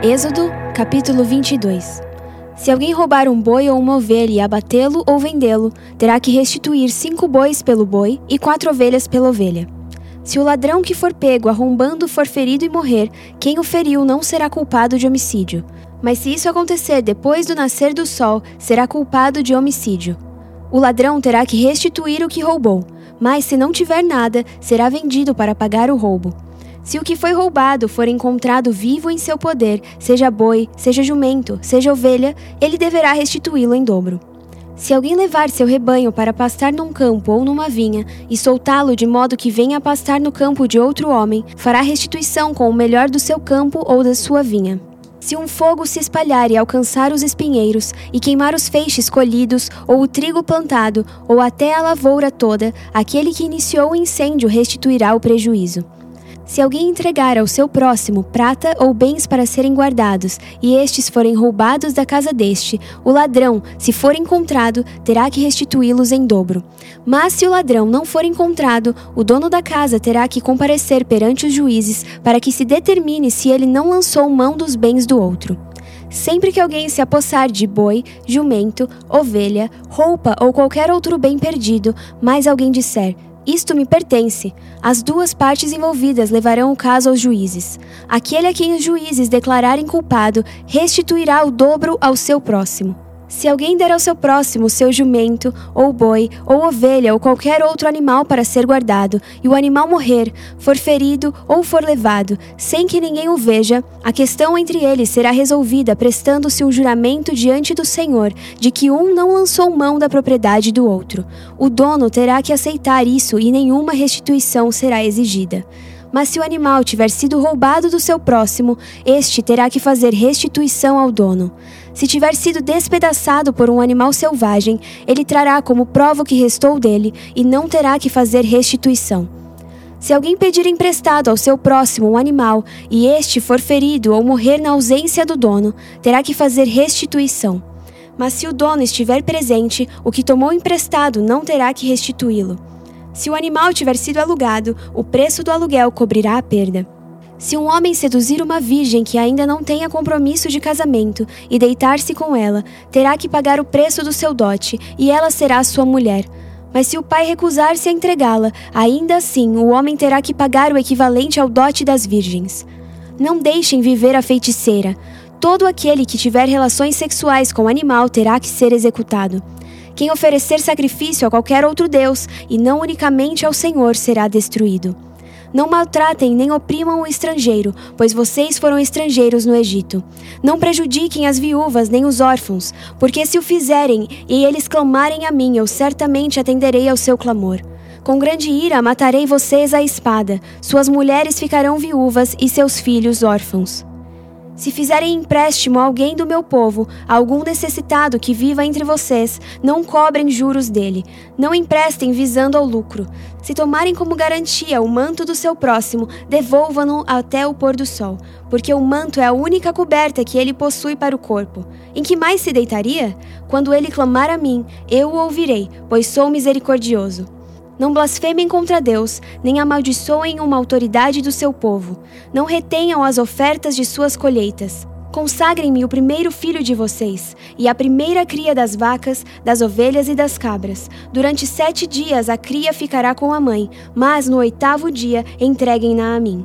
Êxodo, capítulo 22 Se alguém roubar um boi ou uma ovelha e abatê-lo ou vendê-lo, terá que restituir cinco bois pelo boi e quatro ovelhas pela ovelha. Se o ladrão que for pego arrombando for ferido e morrer, quem o feriu não será culpado de homicídio. Mas se isso acontecer depois do nascer do sol, será culpado de homicídio. O ladrão terá que restituir o que roubou, mas se não tiver nada, será vendido para pagar o roubo. Se o que foi roubado for encontrado vivo em seu poder, seja boi, seja jumento, seja ovelha, ele deverá restituí-lo em dobro. Se alguém levar seu rebanho para pastar num campo ou numa vinha e soltá-lo de modo que venha pastar no campo de outro homem, fará restituição com o melhor do seu campo ou da sua vinha. Se um fogo se espalhar e alcançar os espinheiros, e queimar os feixes colhidos, ou o trigo plantado, ou até a lavoura toda, aquele que iniciou o incêndio restituirá o prejuízo. Se alguém entregar ao seu próximo prata ou bens para serem guardados, e estes forem roubados da casa deste, o ladrão, se for encontrado, terá que restituí-los em dobro. Mas se o ladrão não for encontrado, o dono da casa terá que comparecer perante os juízes para que se determine se ele não lançou mão dos bens do outro. Sempre que alguém se apossar de boi, jumento, ovelha, roupa ou qualquer outro bem perdido, mais alguém disser: isto me pertence. As duas partes envolvidas levarão o caso aos juízes. Aquele a quem os juízes declararem culpado restituirá o dobro ao seu próximo. Se alguém der ao seu próximo seu jumento, ou boi, ou ovelha, ou qualquer outro animal para ser guardado, e o animal morrer, for ferido ou for levado, sem que ninguém o veja, a questão entre eles será resolvida prestando-se um juramento diante do Senhor de que um não lançou mão da propriedade do outro. O dono terá que aceitar isso e nenhuma restituição será exigida. Mas se o animal tiver sido roubado do seu próximo, este terá que fazer restituição ao dono. Se tiver sido despedaçado por um animal selvagem, ele trará como prova o que restou dele e não terá que fazer restituição. Se alguém pedir emprestado ao seu próximo um animal e este for ferido ou morrer na ausência do dono, terá que fazer restituição. Mas se o dono estiver presente, o que tomou emprestado não terá que restituí-lo. Se o animal tiver sido alugado, o preço do aluguel cobrirá a perda. Se um homem seduzir uma virgem que ainda não tenha compromisso de casamento e deitar-se com ela, terá que pagar o preço do seu dote, e ela será sua mulher. Mas se o pai recusar-se a entregá-la, ainda assim o homem terá que pagar o equivalente ao dote das virgens. Não deixem viver a feiticeira. Todo aquele que tiver relações sexuais com o animal terá que ser executado. Quem oferecer sacrifício a qualquer outro Deus, e não unicamente ao Senhor, será destruído. Não maltratem nem oprimam o estrangeiro, pois vocês foram estrangeiros no Egito. Não prejudiquem as viúvas nem os órfãos, porque se o fizerem e eles clamarem a mim, eu certamente atenderei ao seu clamor. Com grande ira matarei vocês à espada, suas mulheres ficarão viúvas e seus filhos órfãos. Se fizerem empréstimo a alguém do meu povo, a algum necessitado que viva entre vocês, não cobrem juros dele, não emprestem visando ao lucro. Se tomarem como garantia o manto do seu próximo, devolvam-no até o pôr do sol, porque o manto é a única coberta que ele possui para o corpo. Em que mais se deitaria? Quando ele clamar a mim, eu o ouvirei, pois sou misericordioso. Não blasfemem contra Deus, nem amaldiçoem uma autoridade do seu povo. Não retenham as ofertas de suas colheitas. Consagrem-me o primeiro filho de vocês, e a primeira cria das vacas, das ovelhas e das cabras. Durante sete dias a cria ficará com a mãe, mas no oitavo dia entreguem-na a mim.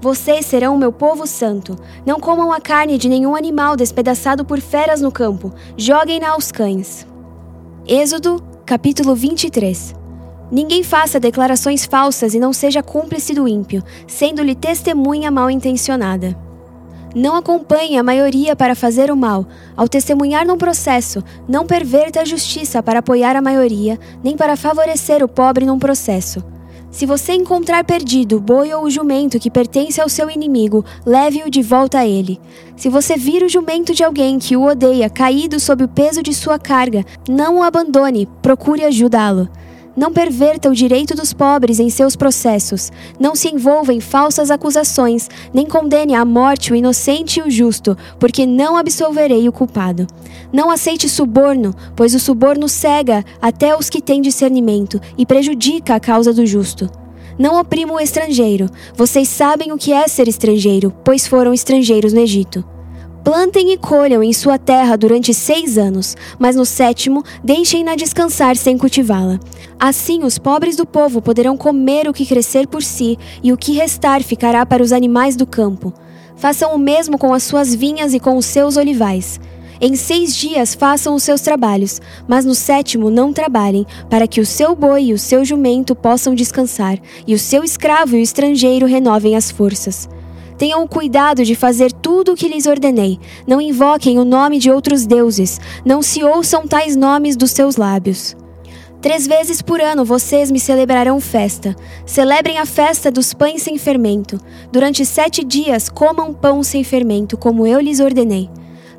Vocês serão o meu povo santo. Não comam a carne de nenhum animal despedaçado por feras no campo. Joguem-na aos cães. Êxodo, capítulo 23 Ninguém faça declarações falsas e não seja cúmplice do ímpio, sendo-lhe testemunha mal intencionada. Não acompanhe a maioria para fazer o mal. Ao testemunhar num processo, não perverta a justiça para apoiar a maioria, nem para favorecer o pobre num processo. Se você encontrar perdido o boi ou o jumento que pertence ao seu inimigo, leve-o de volta a ele. Se você vir o jumento de alguém que o odeia caído sob o peso de sua carga, não o abandone, procure ajudá-lo. Não perverta o direito dos pobres em seus processos. Não se envolva em falsas acusações, nem condene à morte o inocente e o justo, porque não absolverei o culpado. Não aceite suborno, pois o suborno cega até os que têm discernimento e prejudica a causa do justo. Não oprima o estrangeiro. Vocês sabem o que é ser estrangeiro, pois foram estrangeiros no Egito. Plantem e colham em sua terra durante seis anos, mas no sétimo deixem-na descansar sem cultivá-la. Assim os pobres do povo poderão comer o que crescer por si, e o que restar ficará para os animais do campo. Façam o mesmo com as suas vinhas e com os seus olivais. Em seis dias façam os seus trabalhos, mas no sétimo não trabalhem, para que o seu boi e o seu jumento possam descansar, e o seu escravo e o estrangeiro renovem as forças. Tenham o cuidado de fazer tudo o que lhes ordenei. Não invoquem o nome de outros deuses. Não se ouçam tais nomes dos seus lábios. Três vezes por ano vocês me celebrarão festa. Celebrem a festa dos pães sem fermento. Durante sete dias comam pão sem fermento, como eu lhes ordenei.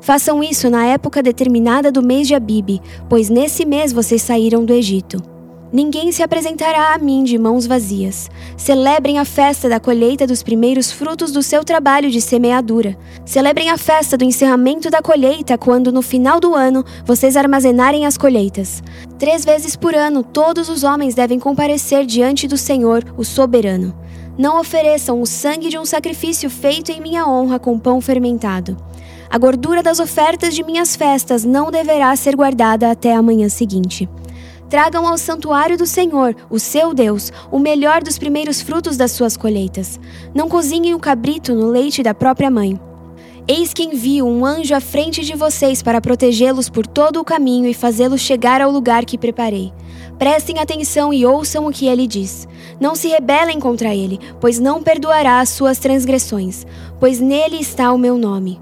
Façam isso na época determinada do mês de Abibe, pois nesse mês vocês saíram do Egito. Ninguém se apresentará a mim de mãos vazias. Celebrem a festa da colheita dos primeiros frutos do seu trabalho de semeadura. Celebrem a festa do encerramento da colheita, quando no final do ano vocês armazenarem as colheitas. Três vezes por ano, todos os homens devem comparecer diante do Senhor, o soberano. Não ofereçam o sangue de um sacrifício feito em minha honra com pão fermentado. A gordura das ofertas de minhas festas não deverá ser guardada até a manhã seguinte. Tragam ao santuário do Senhor, o seu Deus, o melhor dos primeiros frutos das suas colheitas. Não cozinhem o cabrito no leite da própria mãe. Eis que envio um anjo à frente de vocês para protegê-los por todo o caminho e fazê-los chegar ao lugar que preparei. Prestem atenção e ouçam o que ele diz. Não se rebelem contra ele, pois não perdoará as suas transgressões, pois nele está o meu nome.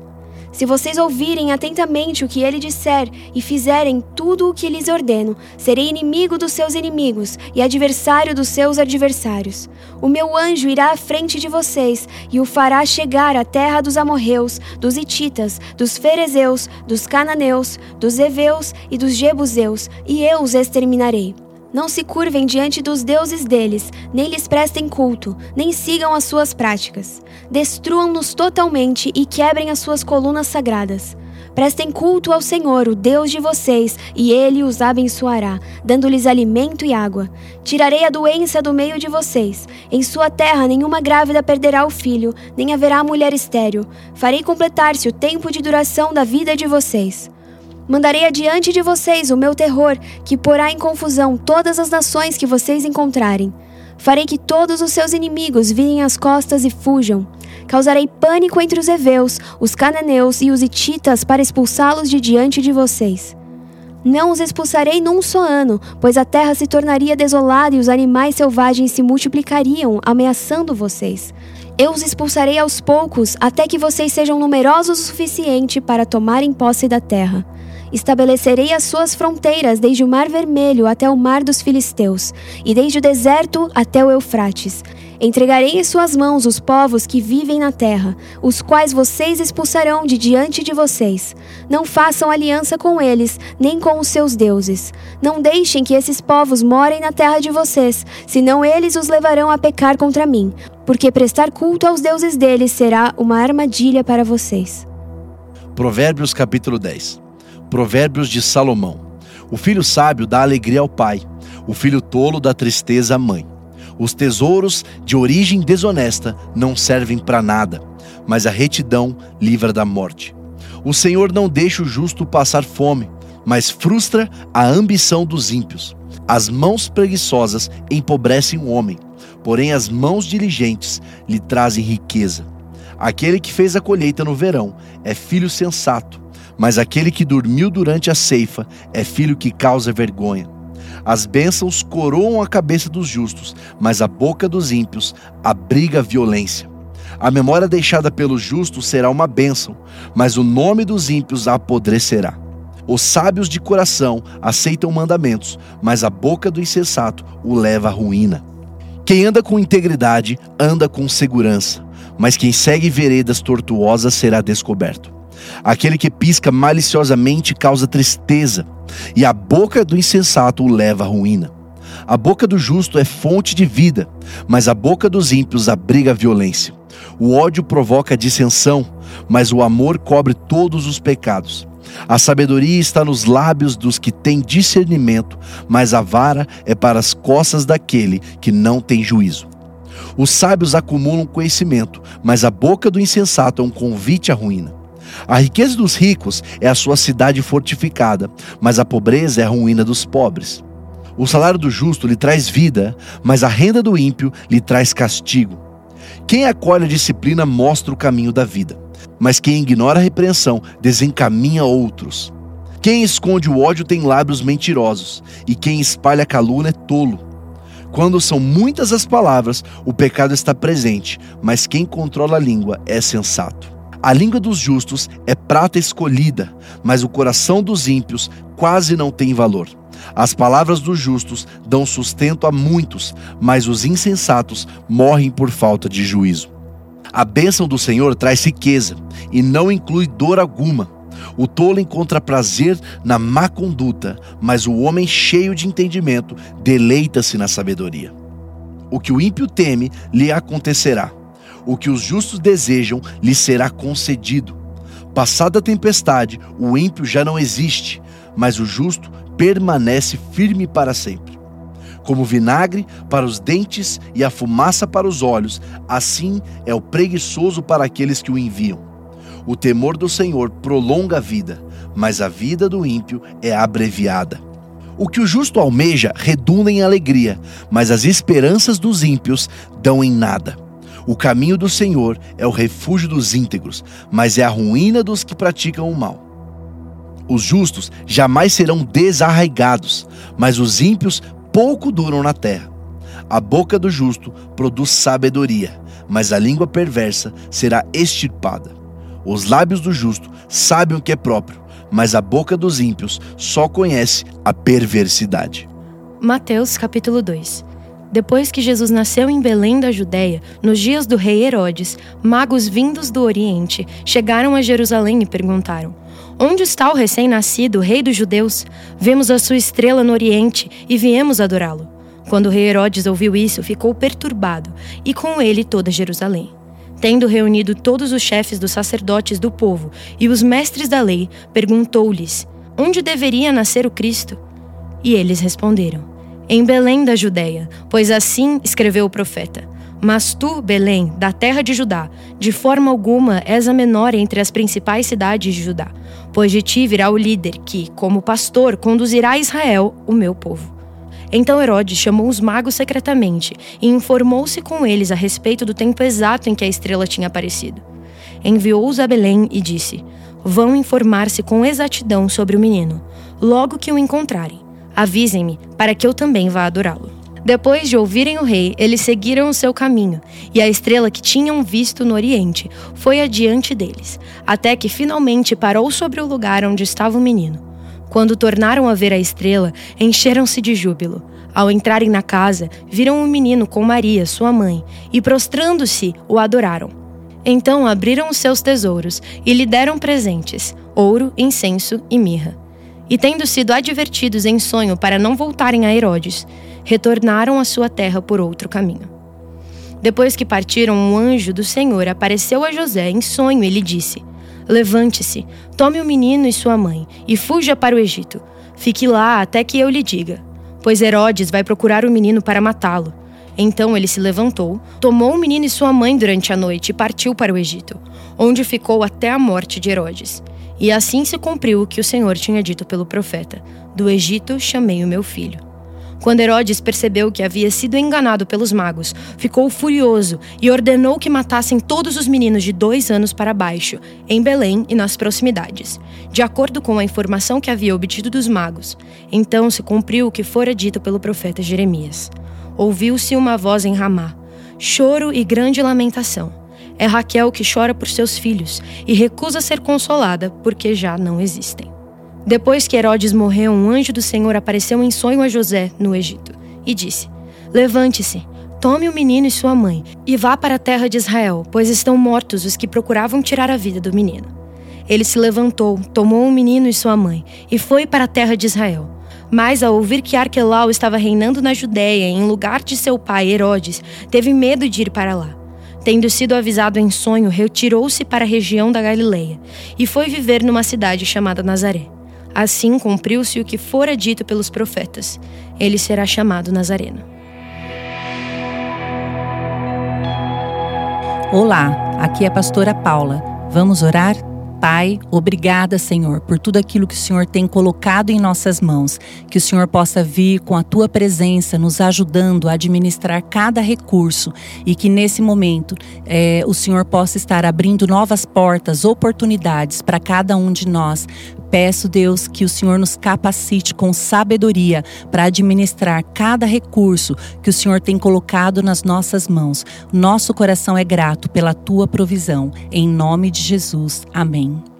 Se vocês ouvirem atentamente o que ele disser e fizerem tudo o que lhes ordeno, serei inimigo dos seus inimigos e adversário dos seus adversários. O meu anjo irá à frente de vocês e o fará chegar à terra dos amorreus, dos ititas, dos ferezeus, dos cananeus, dos heveus e dos jebuseus, e eu os exterminarei. Não se curvem diante dos deuses deles, nem lhes prestem culto, nem sigam as suas práticas. Destruam-nos totalmente e quebrem as suas colunas sagradas. Prestem culto ao Senhor, o Deus de vocês, e ele os abençoará, dando-lhes alimento e água. Tirarei a doença do meio de vocês. Em sua terra nenhuma grávida perderá o filho, nem haverá mulher estéril. Farei completar-se o tempo de duração da vida de vocês. Mandarei adiante de vocês o meu terror, que porá em confusão todas as nações que vocês encontrarem. Farei que todos os seus inimigos virem as costas e fujam. Causarei pânico entre os heveus, os cananeus e os hititas para expulsá-los de diante de vocês. Não os expulsarei num só ano, pois a terra se tornaria desolada e os animais selvagens se multiplicariam, ameaçando vocês. Eu os expulsarei aos poucos, até que vocês sejam numerosos o suficiente para tomarem posse da terra. Estabelecerei as suas fronteiras desde o Mar Vermelho até o Mar dos Filisteus, e desde o deserto até o Eufrates. Entregarei em suas mãos os povos que vivem na terra, os quais vocês expulsarão de diante de vocês. Não façam aliança com eles, nem com os seus deuses. Não deixem que esses povos morem na terra de vocês, senão eles os levarão a pecar contra mim, porque prestar culto aos deuses deles será uma armadilha para vocês. Provérbios capítulo 10 Provérbios de Salomão. O filho sábio dá alegria ao pai, o filho tolo dá tristeza à mãe. Os tesouros de origem desonesta não servem para nada, mas a retidão livra da morte. O Senhor não deixa o justo passar fome, mas frustra a ambição dos ímpios. As mãos preguiçosas empobrecem o homem, porém as mãos diligentes lhe trazem riqueza. Aquele que fez a colheita no verão é filho sensato mas aquele que dormiu durante a ceifa é filho que causa vergonha. As bênçãos coroam a cabeça dos justos, mas a boca dos ímpios abriga violência. A memória deixada pelos justos será uma bênção, mas o nome dos ímpios apodrecerá. Os sábios de coração aceitam mandamentos, mas a boca do insensato o leva à ruína. Quem anda com integridade anda com segurança, mas quem segue veredas tortuosas será descoberto. Aquele que pisca maliciosamente causa tristeza, e a boca do insensato o leva à ruína. A boca do justo é fonte de vida, mas a boca dos ímpios abriga a violência. O ódio provoca dissensão, mas o amor cobre todos os pecados. A sabedoria está nos lábios dos que têm discernimento, mas a vara é para as costas daquele que não tem juízo. Os sábios acumulam conhecimento, mas a boca do insensato é um convite à ruína. A riqueza dos ricos é a sua cidade fortificada, mas a pobreza é a ruína dos pobres. O salário do justo lhe traz vida, mas a renda do ímpio lhe traz castigo. Quem acolhe a disciplina mostra o caminho da vida, mas quem ignora a repreensão desencaminha outros. Quem esconde o ódio tem lábios mentirosos, e quem espalha calúnia é tolo. Quando são muitas as palavras, o pecado está presente, mas quem controla a língua é sensato. A língua dos justos é prata escolhida, mas o coração dos ímpios quase não tem valor. As palavras dos justos dão sustento a muitos, mas os insensatos morrem por falta de juízo. A bênção do Senhor traz riqueza e não inclui dor alguma. O tolo encontra prazer na má conduta, mas o homem cheio de entendimento deleita-se na sabedoria. O que o ímpio teme lhe acontecerá. O que os justos desejam lhe será concedido. Passada a tempestade, o ímpio já não existe, mas o justo permanece firme para sempre. Como vinagre para os dentes e a fumaça para os olhos, assim é o preguiçoso para aqueles que o enviam. O temor do Senhor prolonga a vida, mas a vida do ímpio é abreviada. O que o justo almeja redunda em alegria, mas as esperanças dos ímpios dão em nada. O caminho do Senhor é o refúgio dos íntegros, mas é a ruína dos que praticam o mal. Os justos jamais serão desarraigados, mas os ímpios pouco duram na terra. A boca do justo produz sabedoria, mas a língua perversa será extirpada. Os lábios do justo sabem o que é próprio, mas a boca dos ímpios só conhece a perversidade. Mateus capítulo 2 depois que Jesus nasceu em Belém da Judéia, nos dias do rei Herodes, magos vindos do Oriente chegaram a Jerusalém e perguntaram: Onde está o recém-nascido, rei dos judeus? Vemos a sua estrela no Oriente e viemos adorá-lo. Quando o rei Herodes ouviu isso, ficou perturbado, e com ele toda Jerusalém. Tendo reunido todos os chefes dos sacerdotes do povo e os mestres da lei, perguntou-lhes: Onde deveria nascer o Cristo? E eles responderam: em Belém da Judéia, pois assim escreveu o profeta. Mas tu, Belém, da terra de Judá, de forma alguma és a menor entre as principais cidades de Judá, pois de ti virá o líder que, como pastor, conduzirá a Israel, o meu povo. Então Herodes chamou os magos secretamente e informou-se com eles a respeito do tempo exato em que a estrela tinha aparecido. Enviou-os a Belém e disse: Vão informar-se com exatidão sobre o menino, logo que o encontrarem. Avisem-me, para que eu também vá adorá-lo. Depois de ouvirem o rei, eles seguiram o seu caminho, e a estrela que tinham visto no oriente foi adiante deles, até que finalmente parou sobre o lugar onde estava o menino. Quando tornaram a ver a estrela, encheram-se de júbilo. Ao entrarem na casa, viram o um menino com Maria, sua mãe, e prostrando-se, o adoraram. Então abriram os seus tesouros e lhe deram presentes: ouro, incenso e mirra. E tendo sido advertidos em sonho para não voltarem a Herodes, retornaram à sua terra por outro caminho. Depois que partiram, um anjo do Senhor apareceu a José em sonho e lhe disse: Levante-se, tome o menino e sua mãe, e fuja para o Egito. Fique lá até que eu lhe diga, pois Herodes vai procurar o menino para matá-lo. Então ele se levantou, tomou o menino e sua mãe durante a noite e partiu para o Egito, onde ficou até a morte de Herodes. E assim se cumpriu o que o Senhor tinha dito pelo profeta: Do Egito chamei o meu filho. Quando Herodes percebeu que havia sido enganado pelos magos, ficou furioso e ordenou que matassem todos os meninos de dois anos para baixo, em Belém e nas proximidades, de acordo com a informação que havia obtido dos magos. Então se cumpriu o que fora dito pelo profeta Jeremias. Ouviu-se uma voz em Ramá, choro e grande lamentação. É Raquel que chora por seus filhos e recusa ser consolada porque já não existem. Depois que Herodes morreu, um anjo do Senhor apareceu em sonho a José, no Egito, e disse: Levante-se, tome o menino e sua mãe, e vá para a terra de Israel, pois estão mortos os que procuravam tirar a vida do menino. Ele se levantou, tomou o menino e sua mãe, e foi para a terra de Israel. Mas ao ouvir que Arquelau estava reinando na Judéia em lugar de seu pai Herodes, teve medo de ir para lá. Tendo sido avisado em sonho, retirou-se para a região da Galileia e foi viver numa cidade chamada Nazaré. Assim cumpriu-se o que fora dito pelos profetas: ele será chamado Nazareno. Olá, aqui é a pastora Paula. Vamos orar? Pai, obrigada, Senhor, por tudo aquilo que o Senhor tem colocado em nossas mãos. Que o Senhor possa vir com a tua presença, nos ajudando a administrar cada recurso e que nesse momento é, o Senhor possa estar abrindo novas portas, oportunidades para cada um de nós. Peço, Deus, que o Senhor nos capacite com sabedoria para administrar cada recurso que o Senhor tem colocado nas nossas mãos. Nosso coração é grato pela tua provisão. Em nome de Jesus. Amém.